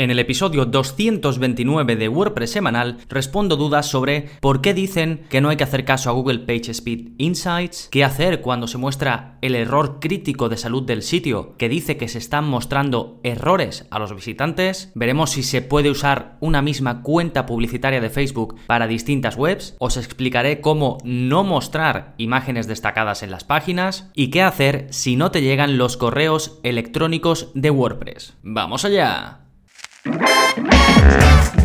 En el episodio 229 de WordPress semanal respondo dudas sobre por qué dicen que no hay que hacer caso a Google PageSpeed Insights, qué hacer cuando se muestra el error crítico de salud del sitio que dice que se están mostrando errores a los visitantes, veremos si se puede usar una misma cuenta publicitaria de Facebook para distintas webs, os explicaré cómo no mostrar imágenes destacadas en las páginas y qué hacer si no te llegan los correos electrónicos de WordPress. ¡Vamos allá! Música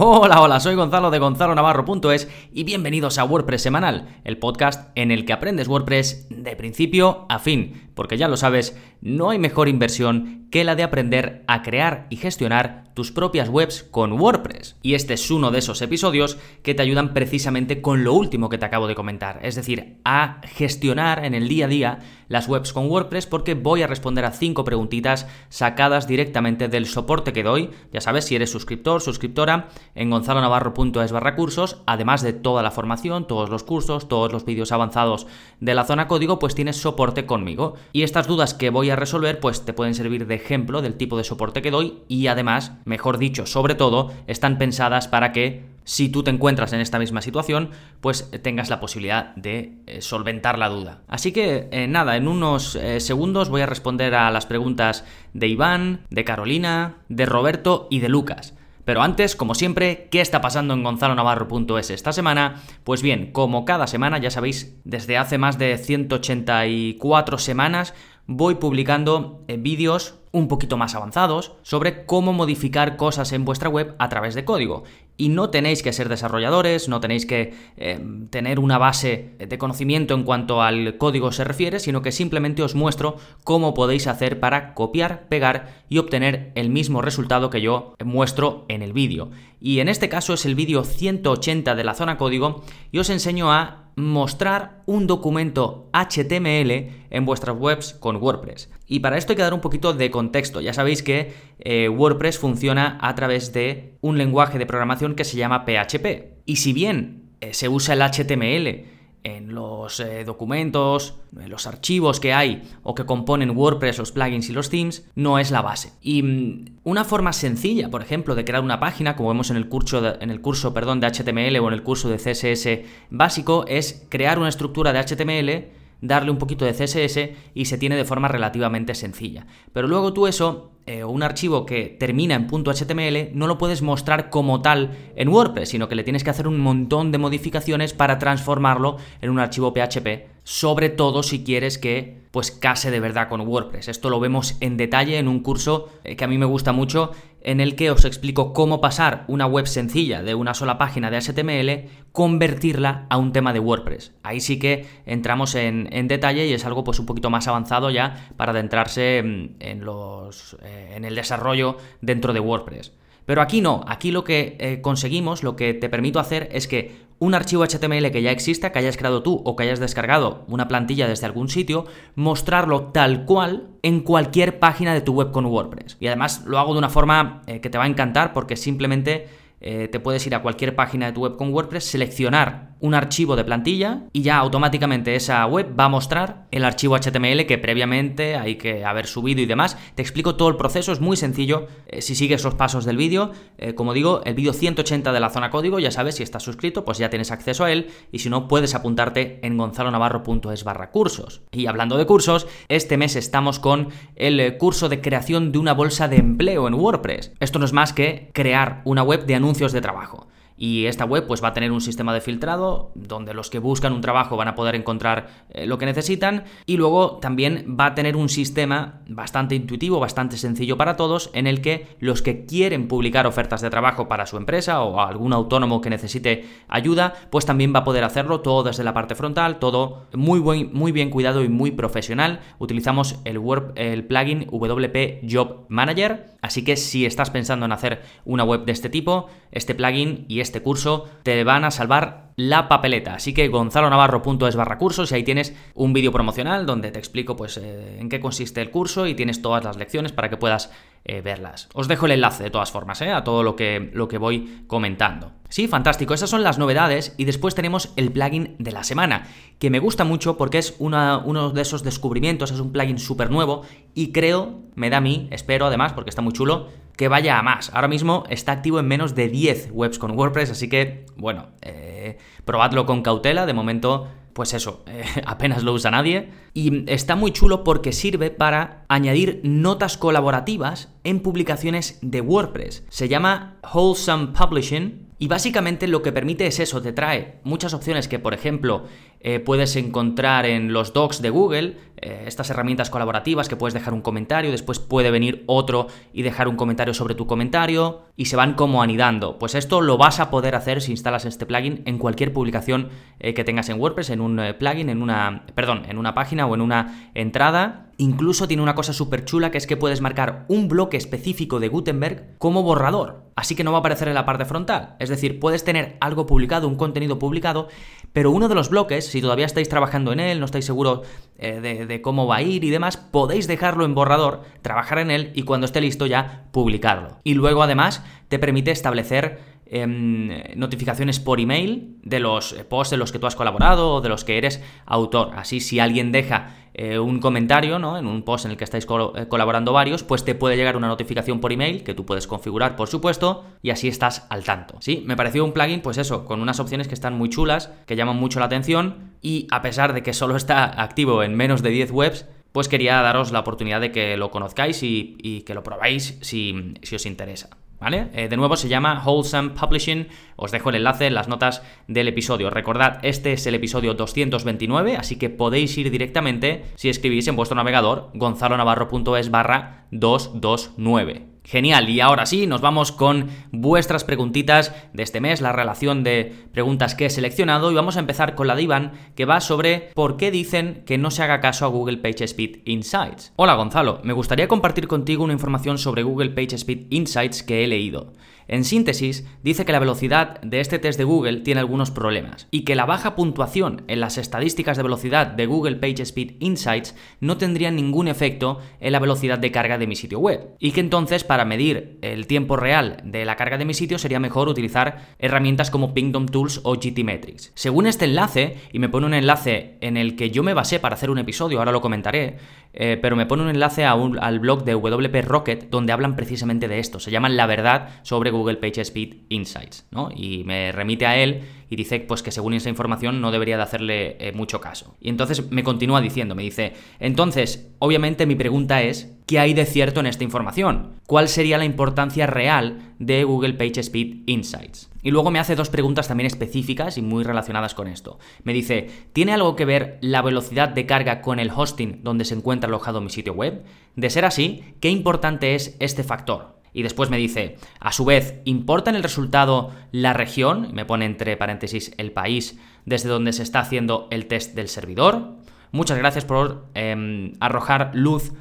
Hola, hola, soy Gonzalo de Gonzalo Navarro.es y bienvenidos a WordPress Semanal, el podcast en el que aprendes WordPress de principio a fin, porque ya lo sabes, no hay mejor inversión que la de aprender a crear y gestionar tus propias webs con WordPress. Y este es uno de esos episodios que te ayudan precisamente con lo último que te acabo de comentar, es decir, a gestionar en el día a día las webs con WordPress porque voy a responder a cinco preguntitas sacadas directamente del soporte que doy, ya sabes, si eres suscriptor, suscriptora, en gonzalonavarro.es barra cursos, además de toda la formación, todos los cursos, todos los vídeos avanzados de la zona código, pues tienes soporte conmigo. Y estas dudas que voy a resolver, pues te pueden servir de ejemplo del tipo de soporte que doy y además mejor dicho, sobre todo, están pensadas para que si tú te encuentras en esta misma situación, pues tengas la posibilidad de eh, solventar la duda. Así que eh, nada, en unos eh, segundos voy a responder a las preguntas de Iván, de Carolina, de Roberto y de Lucas. Pero antes, como siempre, ¿qué está pasando en gonzalonavarro.es esta semana? Pues bien, como cada semana, ya sabéis, desde hace más de 184 semanas voy publicando vídeos un poquito más avanzados sobre cómo modificar cosas en vuestra web a través de código. Y no tenéis que ser desarrolladores, no tenéis que eh, tener una base de conocimiento en cuanto al código se refiere, sino que simplemente os muestro cómo podéis hacer para copiar, pegar y obtener el mismo resultado que yo muestro en el vídeo. Y en este caso es el vídeo 180 de la zona código y os enseño a mostrar un documento HTML en vuestras webs con WordPress. Y para esto hay que dar un poquito de contexto. Ya sabéis que eh, WordPress funciona a través de un lenguaje de programación que se llama PHP. Y si bien eh, se usa el HTML en los eh, documentos, en los archivos que hay o que componen WordPress, los plugins y los themes, no es la base. Y mm, una forma sencilla, por ejemplo, de crear una página, como vemos en el curso, en el curso perdón, de HTML o en el curso de CSS básico, es crear una estructura de HTML darle un poquito de CSS y se tiene de forma relativamente sencilla. Pero luego tú eso eh, un archivo que termina en .html no lo puedes mostrar como tal en WordPress, sino que le tienes que hacer un montón de modificaciones para transformarlo en un archivo PHP, sobre todo si quieres que pues case de verdad con WordPress. Esto lo vemos en detalle en un curso eh, que a mí me gusta mucho en el que os explico cómo pasar una web sencilla de una sola página de HTML, convertirla a un tema de WordPress. Ahí sí que entramos en, detalle y es algo pues un poquito más avanzado ya para adentrarse en los... Eh, en el desarrollo dentro de WordPress. Pero aquí no, aquí lo que eh, conseguimos, lo que te permito hacer es que un archivo HTML que ya exista, que hayas creado tú o que hayas descargado una plantilla desde algún sitio, mostrarlo tal cual en cualquier página de tu web con WordPress. Y además lo hago de una forma eh, que te va a encantar porque simplemente eh, te puedes ir a cualquier página de tu web con WordPress, seleccionar un archivo de plantilla y ya automáticamente esa web va a mostrar el archivo HTML que previamente hay que haber subido y demás. Te explico todo el proceso, es muy sencillo eh, si sigues los pasos del vídeo. Eh, como digo, el vídeo 180 de la zona código, ya sabes, si estás suscrito, pues ya tienes acceso a él y si no, puedes apuntarte en gonzalonavarro.es barra cursos. Y hablando de cursos, este mes estamos con el curso de creación de una bolsa de empleo en WordPress. Esto no es más que crear una web de anuncios de trabajo. Y esta web pues va a tener un sistema de filtrado donde los que buscan un trabajo van a poder encontrar eh, lo que necesitan y luego también va a tener un sistema bastante intuitivo, bastante sencillo para todos en el que los que quieren publicar ofertas de trabajo para su empresa o algún autónomo que necesite ayuda, pues también va a poder hacerlo todo desde la parte frontal, todo muy, buen, muy bien cuidado y muy profesional. Utilizamos el, el plugin WP Job Manager, así que si estás pensando en hacer una web de este tipo, este plugin y este curso te van a salvar la papeleta. Así que gonzalonavarro.es barra cursos y ahí tienes un vídeo promocional donde te explico pues eh, en qué consiste el curso y tienes todas las lecciones para que puedas eh, verlas. Os dejo el enlace de todas formas, ¿eh? a todo lo que, lo que voy comentando. Sí, fantástico, esas son las novedades y después tenemos el plugin de la semana, que me gusta mucho porque es uno de esos descubrimientos, es un plugin súper nuevo y creo, me da a mí, espero además, porque está muy chulo, que vaya a más. Ahora mismo está activo en menos de 10 webs con WordPress, así que, bueno, eh, probadlo con cautela, de momento pues eso, eh, apenas lo usa nadie. Y está muy chulo porque sirve para añadir notas colaborativas en publicaciones de WordPress. Se llama Wholesome Publishing y básicamente lo que permite es eso, te trae muchas opciones que, por ejemplo, eh, puedes encontrar en los docs de Google, eh, estas herramientas colaborativas que puedes dejar un comentario, después puede venir otro y dejar un comentario sobre tu comentario, y se van como anidando. Pues esto lo vas a poder hacer si instalas este plugin en cualquier publicación eh, que tengas en WordPress, en un plugin, en una, perdón, en una página o en una entrada. Incluso tiene una cosa súper chula que es que puedes marcar un bloque específico de Gutenberg como borrador. Así que no va a aparecer en la parte frontal. Es decir, puedes tener algo publicado, un contenido publicado, pero uno de los bloques, si todavía estáis trabajando en él, no estáis seguros eh, de, cómo va a ir y demás, podéis dejarlo en borrador, trabajar en él y cuando esté listo ya publicarlo. Y luego además te permite establecer Em, notificaciones por email de los posts en los que tú has colaborado o de los que eres autor. Así, si alguien deja eh, un comentario ¿no? en un post en el que estáis eh, colaborando varios, pues te puede llegar una notificación por email que tú puedes configurar, por supuesto, y así estás al tanto. Sí, me pareció un plugin, pues eso, con unas opciones que están muy chulas, que llaman mucho la atención, y a pesar de que solo está activo en menos de 10 webs, pues quería daros la oportunidad de que lo conozcáis y, que lo probáis si, si os interesa. ¿Vale? Eh, de nuevo se llama Wholesome Publishing. Os dejo el enlace en las notas del episodio. Recordad, este es el episodio 229, así que podéis ir directamente si escribís en vuestro navegador gonzalonavarro.es barra 229. Genial, y ahora sí, nos vamos con vuestras preguntitas de este mes, la relación de preguntas que he seleccionado, y vamos a empezar con la de Iván, que va sobre por qué dicen que no se haga caso a Google PageSpeed Insights. Hola Gonzalo, me gustaría compartir contigo una información sobre Google PageSpeed Insights que he leído. En síntesis, dice que la velocidad de este test de Google tiene algunos problemas y que la baja puntuación en las estadísticas de velocidad de Google PageSpeed Insights no tendría ningún efecto en la velocidad de carga de mi sitio web y que entonces para medir el tiempo real de la carga de mi sitio sería mejor utilizar herramientas como Pingdom Tools o GTmetrix. Según este enlace, y me pone un enlace en el que yo me basé para hacer un episodio, ahora lo comentaré, eh, pero me pone un enlace al blog de WP Rocket donde hablan precisamente de esto. Se llaman La verdad sobre Google PageSpeed Insights, ¿no? Y me remite a él y dice pues que según esa información no debería de hacerle eh, mucho caso. Y entonces me continúa diciendo, me dice, entonces, obviamente mi pregunta es, ¿qué hay de cierto en esta información? ¿Cuál sería la importancia real de Google PageSpeed Insights? Y luego me hace dos preguntas también específicas y muy relacionadas con esto. Me dice, ¿tiene algo que ver la velocidad de carga con el hosting donde se encuentra alojado mi sitio web? De ser así, ¿qué importante es este factor? Y después me dice, a su vez, ¿importa en el resultado la región? Me pone entre paréntesis el país desde donde se está haciendo el test del servidor. Muchas gracias por em, arrojar luz,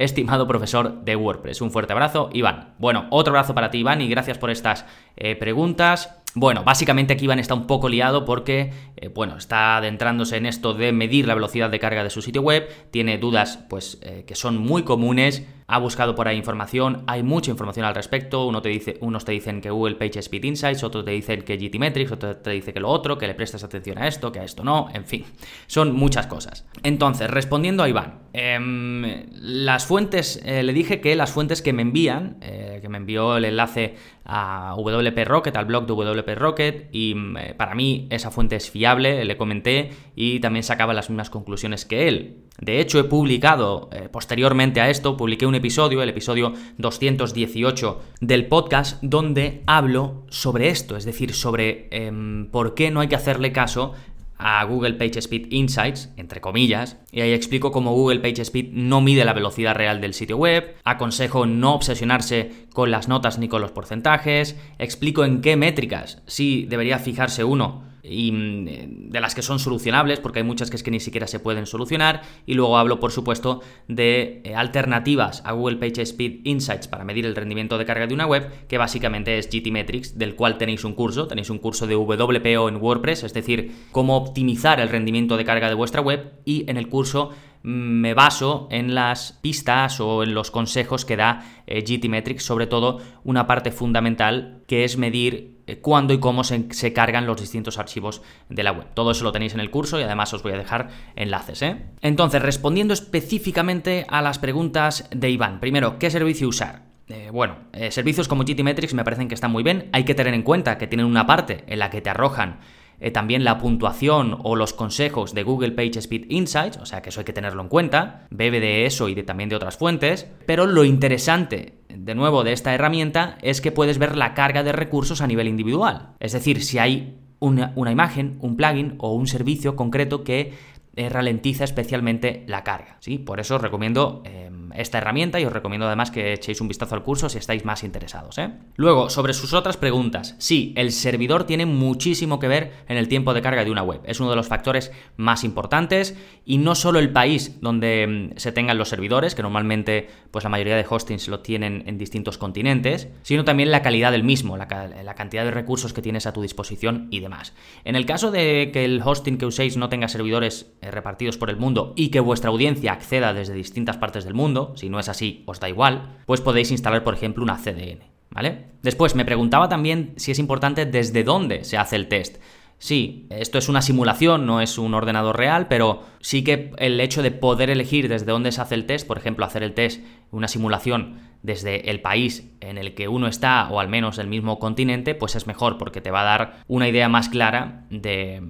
estimado profesor de WordPress. Un fuerte abrazo, Iván. Bueno, otro abrazo para ti, Iván, y gracias por estas eh, preguntas. Bueno, básicamente aquí Iván está un poco liado porque, eh, bueno, está adentrándose en esto de medir la velocidad de carga de su sitio web, tiene dudas, pues, eh, que son muy comunes, ha buscado por ahí información, hay mucha información al respecto, Uno te dice, unos te dicen que Google PageSpeed Insights, otros te dicen que GTmetrix, otro te dice que lo otro, que le prestes atención a esto, que a esto no, en fin, son muchas cosas. Entonces, respondiendo a Iván, em, las fuentes, eh, le dije que las fuentes que me envían, que me envió el enlace a WP Rocket, al blog de WP Rocket, y mm, eh, para mí esa fuente es fiable, le comenté, y también sacaba las mismas conclusiones que él. De hecho, he publicado, eh, posteriormente a esto, publiqué un episodio, el episodio 218 del podcast, donde hablo sobre esto, es decir, sobre em, por qué no hay que hacerle caso a Google PageSpeed Insights, entre comillas, y ahí explico cómo Google PageSpeed no mide la velocidad real del sitio web, aconsejo no obsesionarse con las notas ni con los porcentajes, explico en qué métricas sí debería fijarse uno y mm, de las que son solucionables, porque hay muchas que es que ni siquiera se pueden solucionar, y luego hablo, por supuesto, de eh, alternativas a Google PageSpeed Insights para medir el rendimiento de carga de una web, que básicamente es GTmetrix, del cual tenéis un curso, tenéis un curso de WPO en WordPress, es decir, cómo optimizar el rendimiento de carga de vuestra web, y en el curso me baso en las pistas o en los consejos que da eh, GTmetrix, sobre todo una parte fundamental que es medir eh, cuándo y cómo se, cargan los distintos archivos de la web. Todo eso lo tenéis en el curso y además os voy a dejar enlaces. ¿eh? Entonces, respondiendo específicamente a las preguntas de Iván. Primero, ¿qué servicio usar? Eh, bueno, servicios como GTmetrix me parecen que están muy bien. Hay que tener en cuenta que tienen una parte en la que te arrojan eh, también la puntuación o los consejos de Google PageSpeed Insights, o sea que eso hay que tenerlo en cuenta, bebe de eso y de, también de otras fuentes, pero lo interesante de nuevo de esta herramienta es que puedes ver la carga de recursos a nivel individual. Es decir, si hay una, una imagen, un plugin o un servicio concreto que eh, ralentiza especialmente la carga. ¿sí? Por eso os recomiendo em, esta herramienta y os recomiendo además que echéis un vistazo al curso si estáis más interesados. ¿eh? Luego, sobre sus otras preguntas. Sí, el servidor tiene muchísimo que ver en el tiempo de carga de una web. Es uno de los factores más importantes y no solo el país donde em, se tengan los servidores, que normalmente pues la mayoría de hostings lo tienen en distintos continentes, sino también la calidad del mismo, la, cantidad de recursos que tienes a tu disposición y demás. En el caso de que el hosting que uséis no tenga servidores eh, repartidos por el mundo y que vuestra audiencia acceda desde distintas partes del mundo, si no es así, os da igual, pues podéis instalar, por ejemplo, una CDN, ¿vale? Después, me preguntaba también si es importante desde dónde se hace el test. Sí, esto es una simulación, no es un ordenador real, pero sí que el hecho de poder elegir desde dónde se hace el test, por ejemplo, hacer el test, una simulación desde el país en el que uno está, o al menos el mismo continente, pues es mejor, porque te va a dar una idea más clara de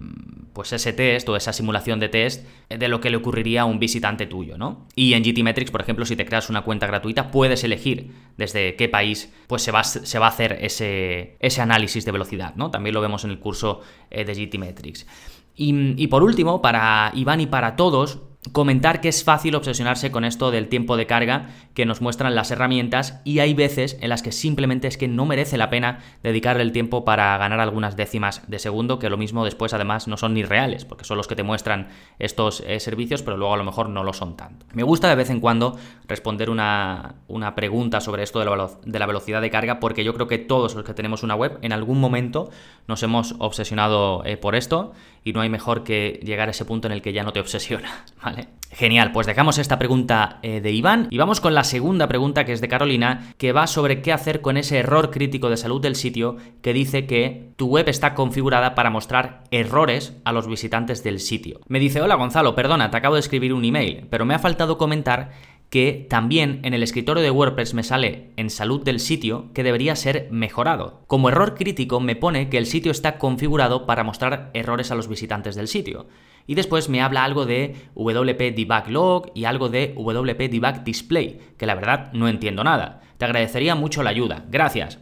pues ese test o esa simulación de test de lo que le ocurriría a un visitante tuyo, ¿no? Y en GTmetrix, por ejemplo, si te creas una cuenta gratuita, puedes elegir desde qué país pues se va, se va a hacer ese, ese, análisis de velocidad, ¿no? También lo vemos en el curso eh, de GTmetrix. Y, y por último, para Iván y para todos, comentar que es fácil obsesionarse con esto del tiempo de carga que nos muestran las herramientas y hay veces en las que simplemente es que no merece la pena dedicarle el tiempo para ganar algunas décimas de segundo, que lo mismo después además no son ni reales, porque son los que te muestran estos eh, servicios, pero luego a lo mejor no lo son tanto. Me gusta de vez en cuando responder una, una pregunta sobre esto de la, velocidad de carga, porque yo creo que todos los que tenemos una web en algún momento nos hemos obsesionado eh, por esto y no hay mejor que llegar a ese punto en el que ya no te obsesionas, ¿vale? Genial, pues dejamos esta pregunta eh, de Iván y vamos con la segunda pregunta que es de Carolina, que va sobre qué hacer con ese error crítico de salud del sitio que dice que tu web está configurada para mostrar errores a los visitantes del sitio. Me dice, hola Gonzalo, perdona, te acabo de escribir un email, pero me ha faltado comentar que también en el escritorio de WordPress me sale en salud del sitio que debería ser mejorado. Como error crítico me pone que el sitio está configurado para mostrar errores a los visitantes del sitio. Y después me habla algo de WP Debug Log y algo de WP Debug Display, que la verdad no entiendo nada. Te agradecería mucho la ayuda. Gracias.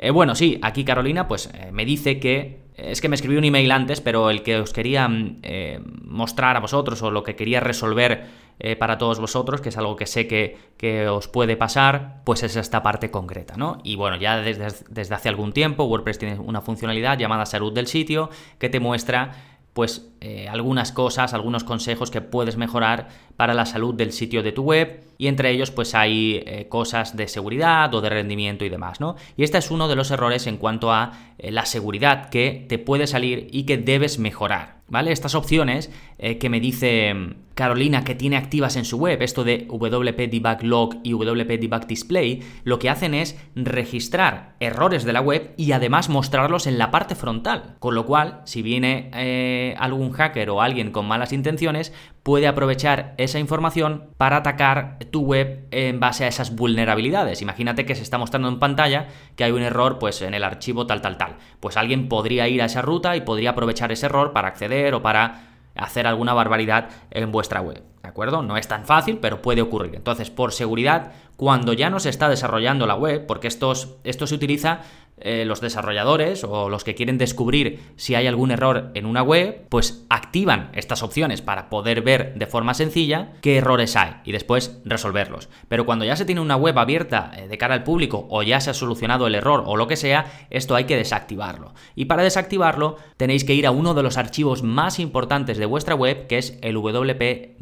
Eh, bueno, sí, aquí Carolina pues eh, me dice que es que me escribí un email antes, pero el que os quería mm, eh, mostrar a vosotros o lo que quería resolver eh, para todos vosotros, que es algo que sé que, os puede pasar, pues es esta parte concreta, ¿no? Y bueno, ya desde, desde hace algún tiempo WordPress tiene una funcionalidad llamada salud del sitio que te muestra pues eh, algunas cosas, algunos consejos que puedes mejorar para la salud del sitio de tu web y entre ellos pues hay eh, cosas de seguridad o de rendimiento y demás, ¿no? Y este es uno de los errores en cuanto a la seguridad que te puede salir y que debes mejorar. ¿Vale? Estas opciones eh, que me dice mm, Carolina que tiene activas en su web, esto de WP Debug Log y WP Debug Display, lo que hacen es registrar errores de la web y además mostrarlos en la parte frontal. Con lo cual, si viene eh, algún hacker o alguien con malas intenciones, puede aprovechar esa información para atacar tu web en base a esas vulnerabilidades. Imagínate que se está mostrando en pantalla que hay un error pues en el archivo tal tal tal. Pues alguien podría ir a esa ruta y podría aprovechar ese error para acceder o para hacer alguna barbaridad en vuestra web. ¿De acuerdo? No es tan fácil, pero puede ocurrir. Entonces, por seguridad, cuando ya no se está desarrollando la web, porque esto se utiliza eh, los desarrolladores o los que quieren descubrir si hay algún error en una web, pues activan estas opciones para poder ver de forma sencilla qué errores hay y después resolverlos. Pero cuando ya se tiene una web abierta eh, de cara al público o ya se ha solucionado el error o lo que sea, esto hay que desactivarlo. Y para desactivarlo tenéis que ir a uno de los archivos más importantes de vuestra web, que es el wp-config.php.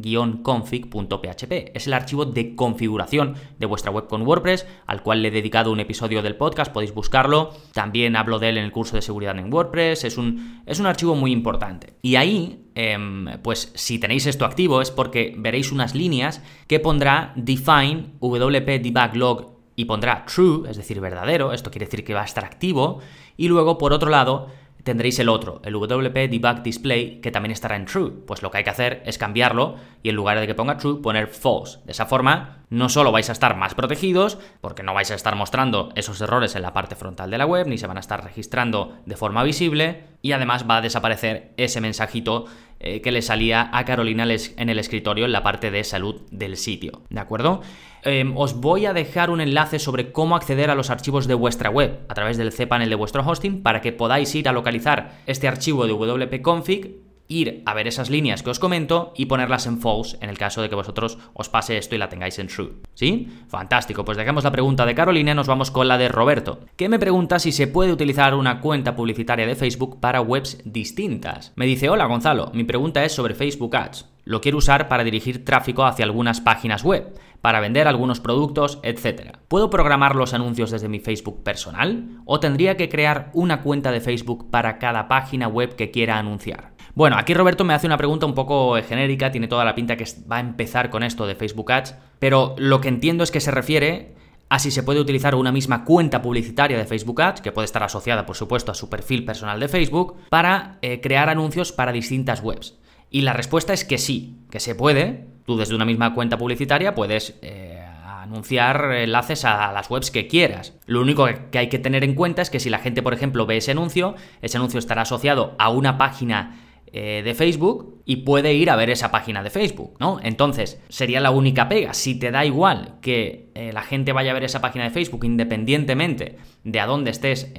Es el archivo de configuración de vuestra web con WordPress, al cual le he dedicado un episodio del podcast, podéis buscarlo También hablo de él en el curso de seguridad en WordPress. Es un, es un archivo muy importante. Y ahí, em, pues si tenéis esto activo es porque veréis unas líneas que pondrá define wp debug y pondrá true, es decir, verdadero. Esto quiere decir que va a estar activo. Y luego, por otro lado, tendréis el otro, el WP Debug Display, que también estará en True. Pues lo que hay que hacer es cambiarlo y en lugar de que ponga True, poner False. De esa forma, no solo vais a estar más protegidos, porque no vais a estar mostrando esos errores en la parte frontal de la web, ni se van a estar registrando de forma visible, y además va a desaparecer ese mensajito eh, que le salía a Carolina en el escritorio en la parte de salud del sitio. ¿De acuerdo? Em, os voy a dejar un enlace sobre cómo acceder a los archivos de vuestra web a través del cPanel de vuestro hosting para que podáis ir a localizar este archivo de wp-config ir a ver esas líneas que os comento y ponerlas en false en el caso de que vosotros os pase esto y la tengáis en true. ¿Sí? Fantástico, pues dejamos la pregunta de Carolina nos vamos con la de Roberto, que me pregunta si se puede utilizar una cuenta publicitaria de Facebook para webs distintas. Me dice, hola Gonzalo, mi pregunta es sobre Facebook Ads. Lo quiero usar para dirigir tráfico hacia algunas páginas web para vender algunos productos, etc. ¿Puedo programar los anuncios desde mi Facebook personal? ¿O tendría que crear una cuenta de Facebook para cada página web que quiera anunciar? Bueno, aquí Roberto me hace una pregunta un poco genérica, tiene toda la pinta que va a empezar con esto de Facebook Ads, pero lo que entiendo es que se refiere a si se puede utilizar una misma cuenta publicitaria de Facebook Ads, que puede estar asociada por supuesto a su perfil personal de Facebook, para eh, crear anuncios para distintas webs. Y la respuesta es que sí, que se puede, Tú desde una misma cuenta publicitaria puedes eh, anunciar enlaces a las webs que quieras. Lo único que hay que tener en cuenta es que si la gente, por ejemplo, ve ese anuncio, ese anuncio estará asociado a una página eh, de Facebook y puede ir a ver esa página de Facebook, ¿no? Entonces, sería la única pega. Si te da igual que eh, la gente vaya a ver esa página de Facebook independientemente de a dónde estés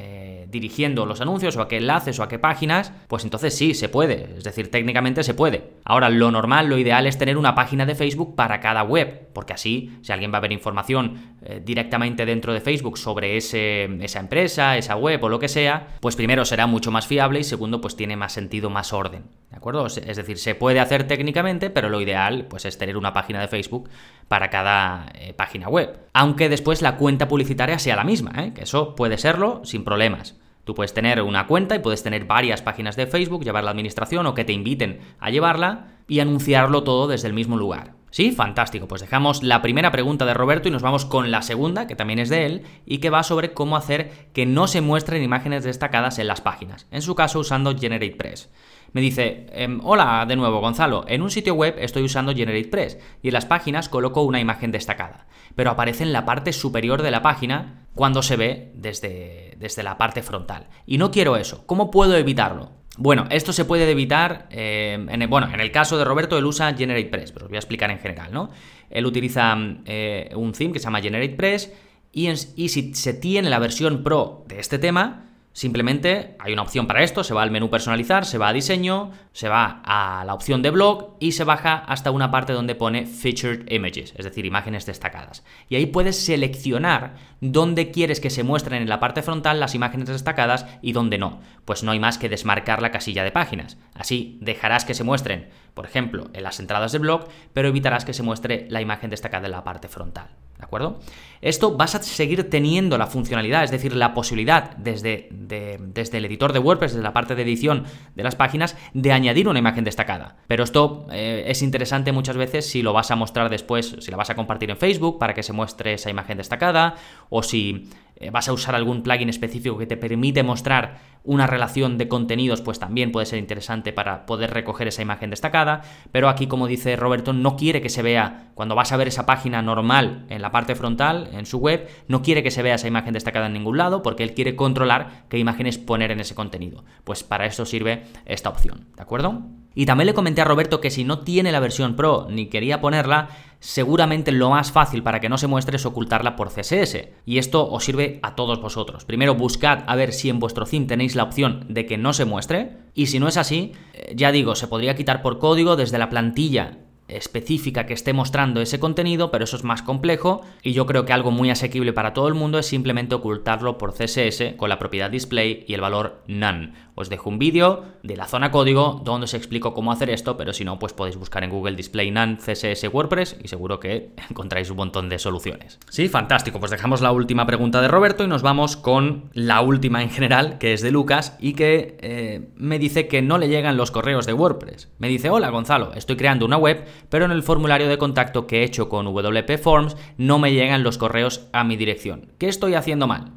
dirigiendo los anuncios o a qué enlaces o a qué páginas, pues entonces sí, se puede. Es decir, técnicamente se puede. Ahora, lo normal, lo ideal es tener una página de Facebook para cada web, porque así, si alguien va a ver información eh, directamente dentro de Facebook sobre ese, esa empresa, esa web o lo que sea, pues primero será mucho más fiable y segundo, pues tiene más sentido, más orden. ¿De acuerdo? Es decir, se puede hacer técnicamente, pero lo ideal pues es tener una página de Facebook para cada eh, página web. Aunque después la cuenta publicitaria sea la misma, ¿eh? que eso puede serlo sin problemas. Tú puedes tener una cuenta y puedes tener varias páginas de Facebook, llevar la administración o que te inviten a llevarla y anunciarlo todo desde el mismo lugar. Sí, fantástico. Pues dejamos la primera pregunta de Roberto y nos vamos con la segunda, que también es de él, y que va sobre cómo hacer que no se muestren imágenes destacadas en las páginas, en su caso usando GeneratePress. Me dice, em, hola de nuevo Gonzalo, en un sitio web estoy usando GeneratePress y en las páginas coloco una imagen destacada, pero aparece en la parte superior de la página cuando se ve desde, desde la parte frontal. Y no quiero eso. ¿Cómo puedo evitarlo? Bueno, esto se puede evitar, em, en el, bueno, en el caso de Roberto, él usa GeneratePress, pero os voy a explicar en general, ¿no? Él utiliza eh, un theme que se llama GeneratePress y, y si se tiene la versión pro de este tema, Simplemente hay una opción para esto, se va al menú personalizar, se va a diseño, se va a la opción de blog y se baja hasta una parte donde pone featured images, es decir, imágenes destacadas. Y ahí puedes seleccionar dónde quieres que se muestren en la parte frontal las imágenes destacadas y dónde no. Pues no hay más que desmarcar la casilla de páginas. Así dejarás que se muestren, por ejemplo, en las entradas de blog, pero evitarás que se muestre la imagen destacada en la parte frontal. ¿De acuerdo? Esto vas a seguir teniendo la funcionalidad, es decir, la posibilidad desde, desde el editor de WordPress, desde la parte de edición de las páginas, de añadir una imagen destacada. Pero esto eh, es interesante muchas veces si lo vas a mostrar después, si la vas a compartir en Facebook para que se muestre esa imagen destacada, o si vas a usar algún plugin específico que te permite mostrar una relación de contenidos, pues también puede ser interesante para poder recoger esa imagen destacada. Pero aquí, como dice Roberto, no quiere que se vea, cuando vas a ver esa página normal en la parte frontal, en su web, no quiere que se vea esa imagen destacada en ningún lado, porque él quiere controlar qué imágenes poner en ese contenido. Pues para eso sirve esta opción, ¿de acuerdo? Y también le comenté a Roberto que si no tiene la versión Pro ni quería ponerla, seguramente lo más fácil para que no se muestre es ocultarla por CSS. Y esto os sirve a todos vosotros. Primero buscad a ver si en vuestro theme tenéis la opción de que no se muestre. Y si no es así, eh, ya digo, se podría quitar por código desde la plantilla específica que esté mostrando ese contenido, pero eso es más complejo y yo creo que algo muy asequible para todo el mundo es simplemente ocultarlo por CSS con la propiedad display y el valor none Os dejo un vídeo de la zona código donde os explico cómo hacer esto, pero si no, pues podéis buscar en Google Display None CSS WordPress y seguro que encontráis un montón de soluciones. Sí, fantástico. Pues dejamos la última pregunta de Roberto y nos vamos con la última en general, que es de Lucas y que eh, me dice que no le llegan los correos de WordPress. Me dice, hola Gonzalo, estoy creando una web, pero en el formulario de contacto que he hecho con WP Forms no me llegan los correos a mi dirección. ¿Qué estoy haciendo mal?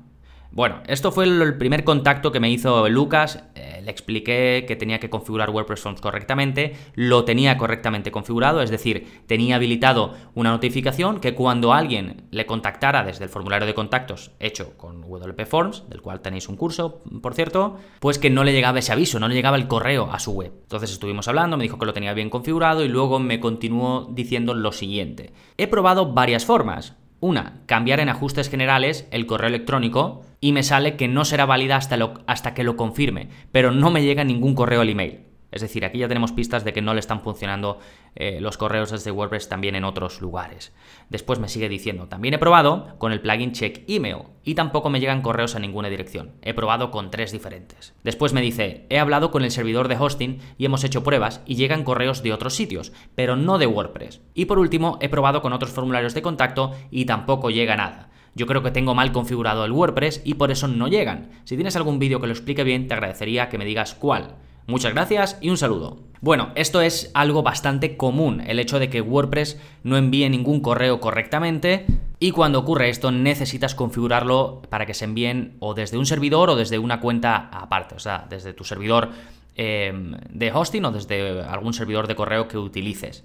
Bueno, esto fue el primer contacto que me hizo Lucas. Eh, le expliqué que tenía que configurar WordPress Forms correctamente. Lo tenía correctamente configurado, es decir, tenía habilitado una notificación que cuando alguien le contactara desde el formulario de contactos hecho con WP Forms, del cual tenéis un curso, por cierto, pues que no le llegaba ese aviso, no le llegaba el correo a su web. Entonces estuvimos hablando, me dijo que lo tenía bien configurado y luego me continuó diciendo lo siguiente. He probado varias formas. Una, cambiar en ajustes generales el correo electrónico y me sale que no será válida hasta, hasta que lo confirme, pero no me llega ningún correo al email. Es decir, aquí ya tenemos pistas de que no le están funcionando eh, los correos desde WordPress también en otros lugares. Después me sigue diciendo, también he probado con el plugin Check Email y tampoco me llegan correos a ninguna dirección. He probado con tres diferentes. Después me dice, he hablado con el servidor de hosting y hemos hecho pruebas y llegan correos de otros sitios, pero no de WordPress. Y por último, he probado con otros formularios de contacto y tampoco llega nada. Yo creo que tengo mal configurado el WordPress y por eso no llegan. Si tienes algún vídeo que lo explique bien, te agradecería que me digas cuál. Muchas gracias y un saludo. Bueno, esto es algo bastante común, el hecho de que WordPress no envíe ningún correo correctamente y cuando ocurre esto necesitas configurarlo para que se envíen o desde un servidor o desde una cuenta aparte, o sea, desde tu servidor em, de hosting o desde algún servidor de correo que utilices.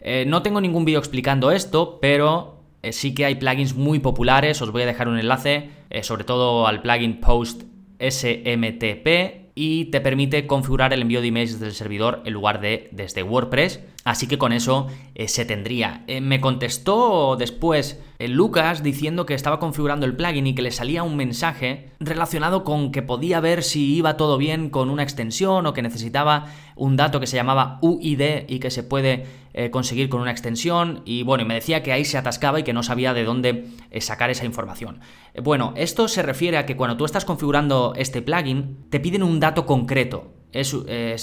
Eh, no tengo ningún vídeo explicando esto, pero eh, sí que hay plugins muy populares, os voy a dejar un enlace, eh, sobre todo al plugin Post SMTP y te permite configurar el envío de emails desde el servidor en lugar de desde WordPress. Así que con eso eh, se tendría. Eh, me contestó después eh, Lucas diciendo que estaba configurando el plugin y que le salía un mensaje relacionado con que podía ver si iba todo bien con una extensión o que necesitaba un dato que se llamaba UID y que se puede conseguir con una extensión. Y bueno, y me decía que ahí se atascaba y que no sabía de dónde sacar esa información. bueno, esto se refiere a que cuando tú estás configurando este plugin, te piden un dato concreto eh,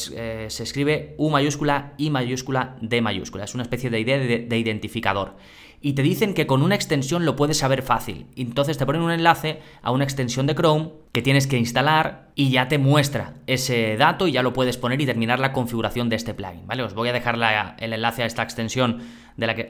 se escribe U mayúscula, I mayúscula, D mayúscula. Es una especie de idea de, identificador. Y te dicen que con una extensión lo puedes saber fácil. Entonces te ponen un enlace a una extensión de Chrome que tienes que instalar y ya te muestra ese dato y ya lo puedes poner y terminar la configuración de este plugin. ¿vale? Os voy a dejar el enlace a esta extensión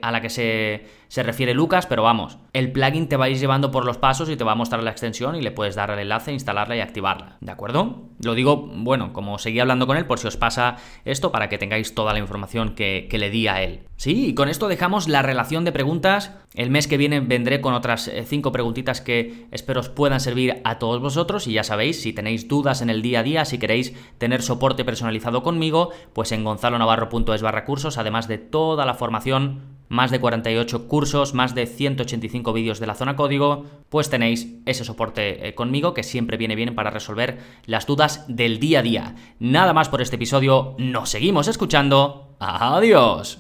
a la que se, se, refiere Lucas, pero vamos, el plugin te va a ir llevando por los pasos y te va a mostrar la extensión y le puedes dar el enlace, instalarla y activarla, ¿de acuerdo? Lo digo, bueno, como seguí hablando con él, por si os pasa esto, para que tengáis toda la información que, que le di a él. Sí, y con esto dejamos la relación de preguntas. El mes que viene vendré con otras 5 eh, preguntitas que espero os puedan servir a todos vosotros y ya sabéis, si tenéis dudas en el día a día, si queréis tener soporte personalizado conmigo, pues en gonzalonavarro.es barra cursos, además de toda la formación más de 48 cursos, más de 185 vídeos de la zona código, pues tenéis ese soporte eh, conmigo que siempre viene bien para resolver las dudas del día a día. Nada más por este episodio, nos seguimos escuchando. Adiós.